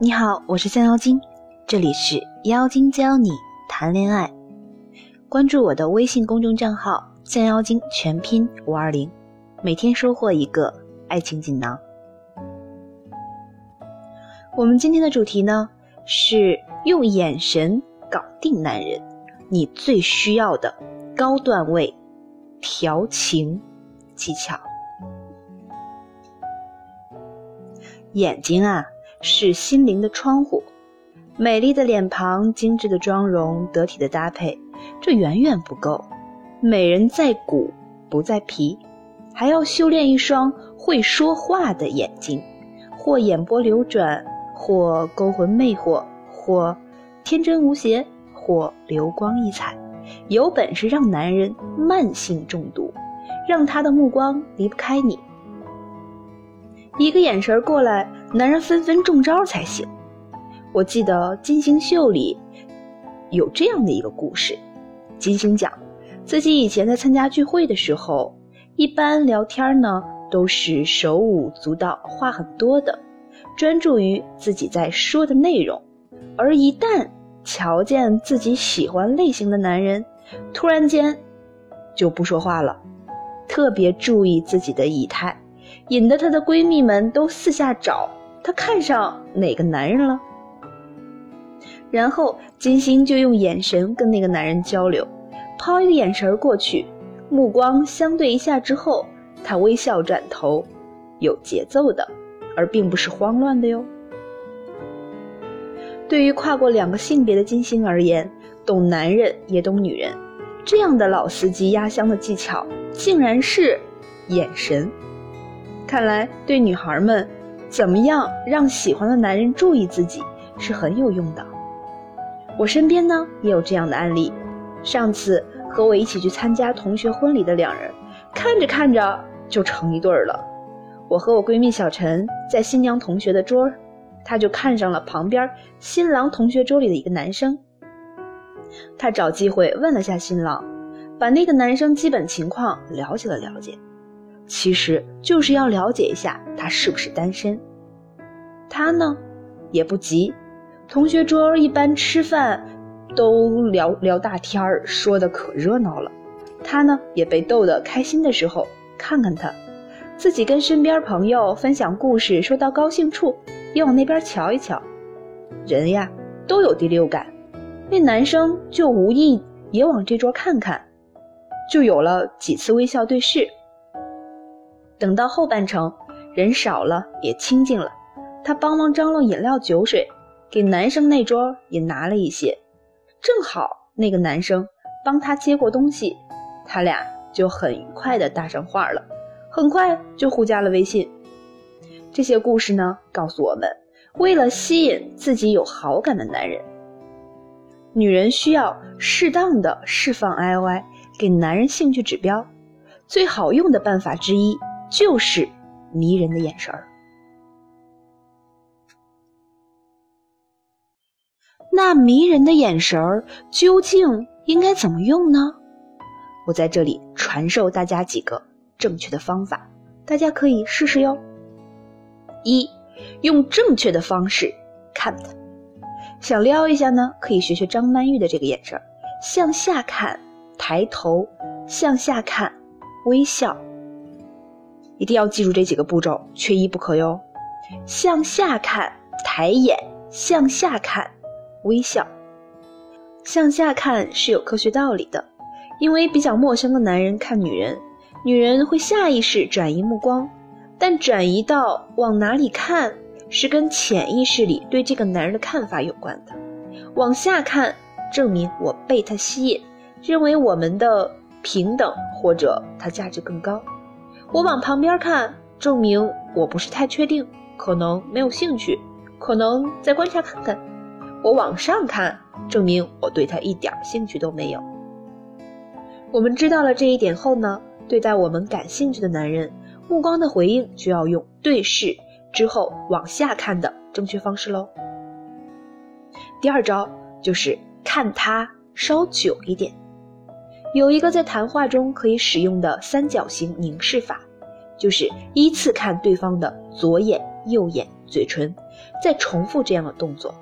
你好，我是降妖精，这里是妖精教你谈恋爱。关注我的微信公众账号“降妖精”全拼五二零，每天收获一个爱情锦囊。我们今天的主题呢是用眼神搞定男人，你最需要的高段位调情技巧。眼睛啊。是心灵的窗户，美丽的脸庞、精致的妆容、得体的搭配，这远远不够。美人在骨不在皮，还要修炼一双会说话的眼睛，或眼波流转，或勾魂魅惑，或天真无邪，或流光溢彩，有本事让男人慢性中毒，让他的目光离不开你。一个眼神过来，男人纷纷中招才行。我记得金星秀里有这样的一个故事：金星讲自己以前在参加聚会的时候，一般聊天呢都是手舞足蹈、话很多的，专注于自己在说的内容。而一旦瞧见自己喜欢类型的男人，突然间就不说话了，特别注意自己的仪态。引得她的闺蜜们都四下找她看上哪个男人了。然后金星就用眼神跟那个男人交流，抛一个眼神过去，目光相对一下之后，她微笑转头，有节奏的，而并不是慌乱的哟。对于跨过两个性别的金星而言，懂男人也懂女人，这样的老司机压箱的技巧，竟然是眼神。看来对女孩们，怎么样让喜欢的男人注意自己是很有用的。我身边呢也有这样的案例。上次和我一起去参加同学婚礼的两人，看着看着就成一对儿了。我和我闺蜜小陈在新娘同学的桌儿，她就看上了旁边新郎同学桌里的一个男生。她找机会问了下新郎，把那个男生基本情况了解了了解。其实就是要了解一下他是不是单身。他呢，也不急。同学桌一般吃饭都聊聊大天儿，说的可热闹了。他呢也被逗得开心的时候，看看他，自己跟身边朋友分享故事，说到高兴处，也往那边瞧一瞧。人呀都有第六感，那男生就无意也往这桌看看，就有了几次微笑对视。等到后半程，人少了也清静了，他帮忙张罗饮料酒水，给男生那桌也拿了一些。正好那个男生帮他接过东西，他俩就很愉快的搭上话了，很快就互加了微信。这些故事呢，告诉我们，为了吸引自己有好感的男人，女人需要适当的释放 I O I，给男人兴趣指标。最好用的办法之一。就是迷人的眼神儿。那迷人的眼神儿究竟应该怎么用呢？我在这里传授大家几个正确的方法，大家可以试试哟。一，用正确的方式看他。想撩一下呢，可以学学张曼玉的这个眼神，向下看，抬头，向下看，微笑。一定要记住这几个步骤，缺一不可哟。向下看，抬眼；向下看，微笑。向下看是有科学道理的，因为比较陌生的男人看女人，女人会下意识转移目光，但转移到往哪里看，是跟潜意识里对这个男人的看法有关的。往下看，证明我被他吸引，认为我们的平等或者他价值更高。我往旁边看，证明我不是太确定，可能没有兴趣，可能再观察看看。我往上看，证明我对他一点兴趣都没有。我们知道了这一点后呢，对待我们感兴趣的男人，目光的回应就要用对视之后往下看的正确方式喽。第二招就是看他稍久一点。有一个在谈话中可以使用的三角形凝视法，就是依次看对方的左眼、右眼、嘴唇，再重复这样的动作。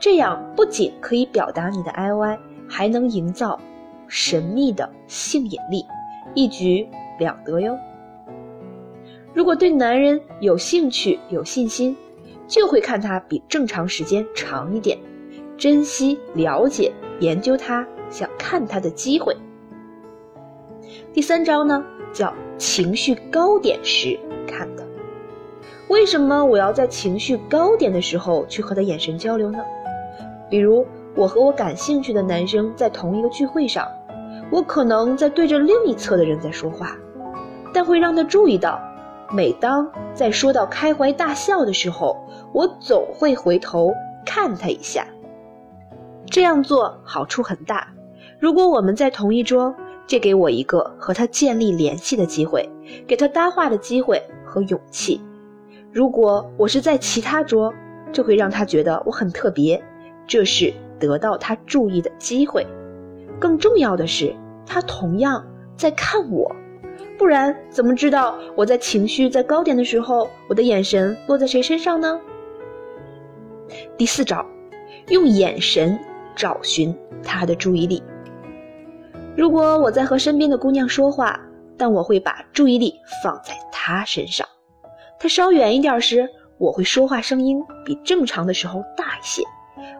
这样不仅可以表达你的 I O I，，还能营造神秘的性引力，一举两得哟。如果对男人有兴趣、有信心，就会看他比正常时间长一点，珍惜、了解、研究他，想看他的机会。第三招呢，叫情绪高点时看的。为什么我要在情绪高点的时候去和他眼神交流呢？比如，我和我感兴趣的男生在同一个聚会上，我可能在对着另一侧的人在说话，但会让他注意到，每当在说到开怀大笑的时候，我总会回头看他一下。这样做好处很大。如果我们在同一桌，这给我一个和他建立联系的机会，给他搭话的机会和勇气。如果我是在其他桌，这会让他觉得我很特别，这是得到他注意的机会。更重要的是，他同样在看我，不然怎么知道我在情绪在高点的时候，我的眼神落在谁身上呢？第四招，用眼神找寻他的注意力。如果我在和身边的姑娘说话，但我会把注意力放在她身上。她稍远一点时，我会说话声音比正常的时候大一些，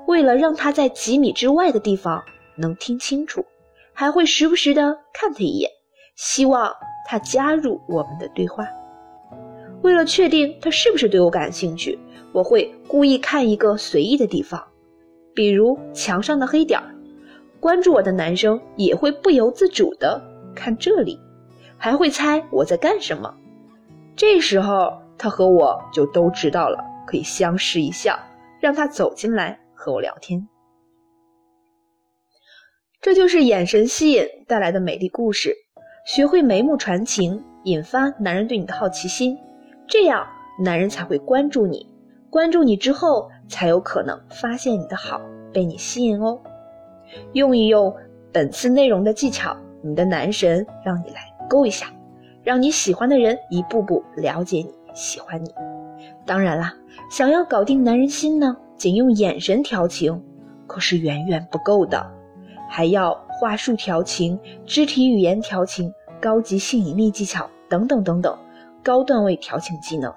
为了让她在几米之外的地方能听清楚，还会时不时的看她一眼，希望她加入我们的对话。为了确定她是不是对我感兴趣，我会故意看一个随意的地方，比如墙上的黑点儿。关注我的男生也会不由自主的看这里，还会猜我在干什么。这时候他和我就都知道了，可以相视一笑，让他走进来和我聊天。这就是眼神吸引带来的美丽故事。学会眉目传情，引发男人对你的好奇心，这样男人才会关注你。关注你之后，才有可能发现你的好，被你吸引哦。用一用本次内容的技巧，你的男神让你来勾一下，让你喜欢的人一步步了解你、喜欢你。当然啦，想要搞定男人心呢，仅用眼神调情可是远远不够的，还要话术调情、肢体语言调情、高级性引力技巧等等等等高段位调情技能。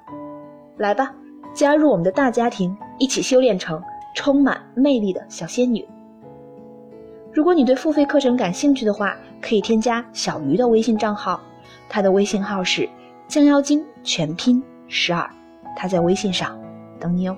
来吧，加入我们的大家庭，一起修炼成充满魅力的小仙女。如果你对付费课程感兴趣的话，可以添加小鱼的微信账号，他的微信号是降妖精全拼十二，他在微信上等你哦。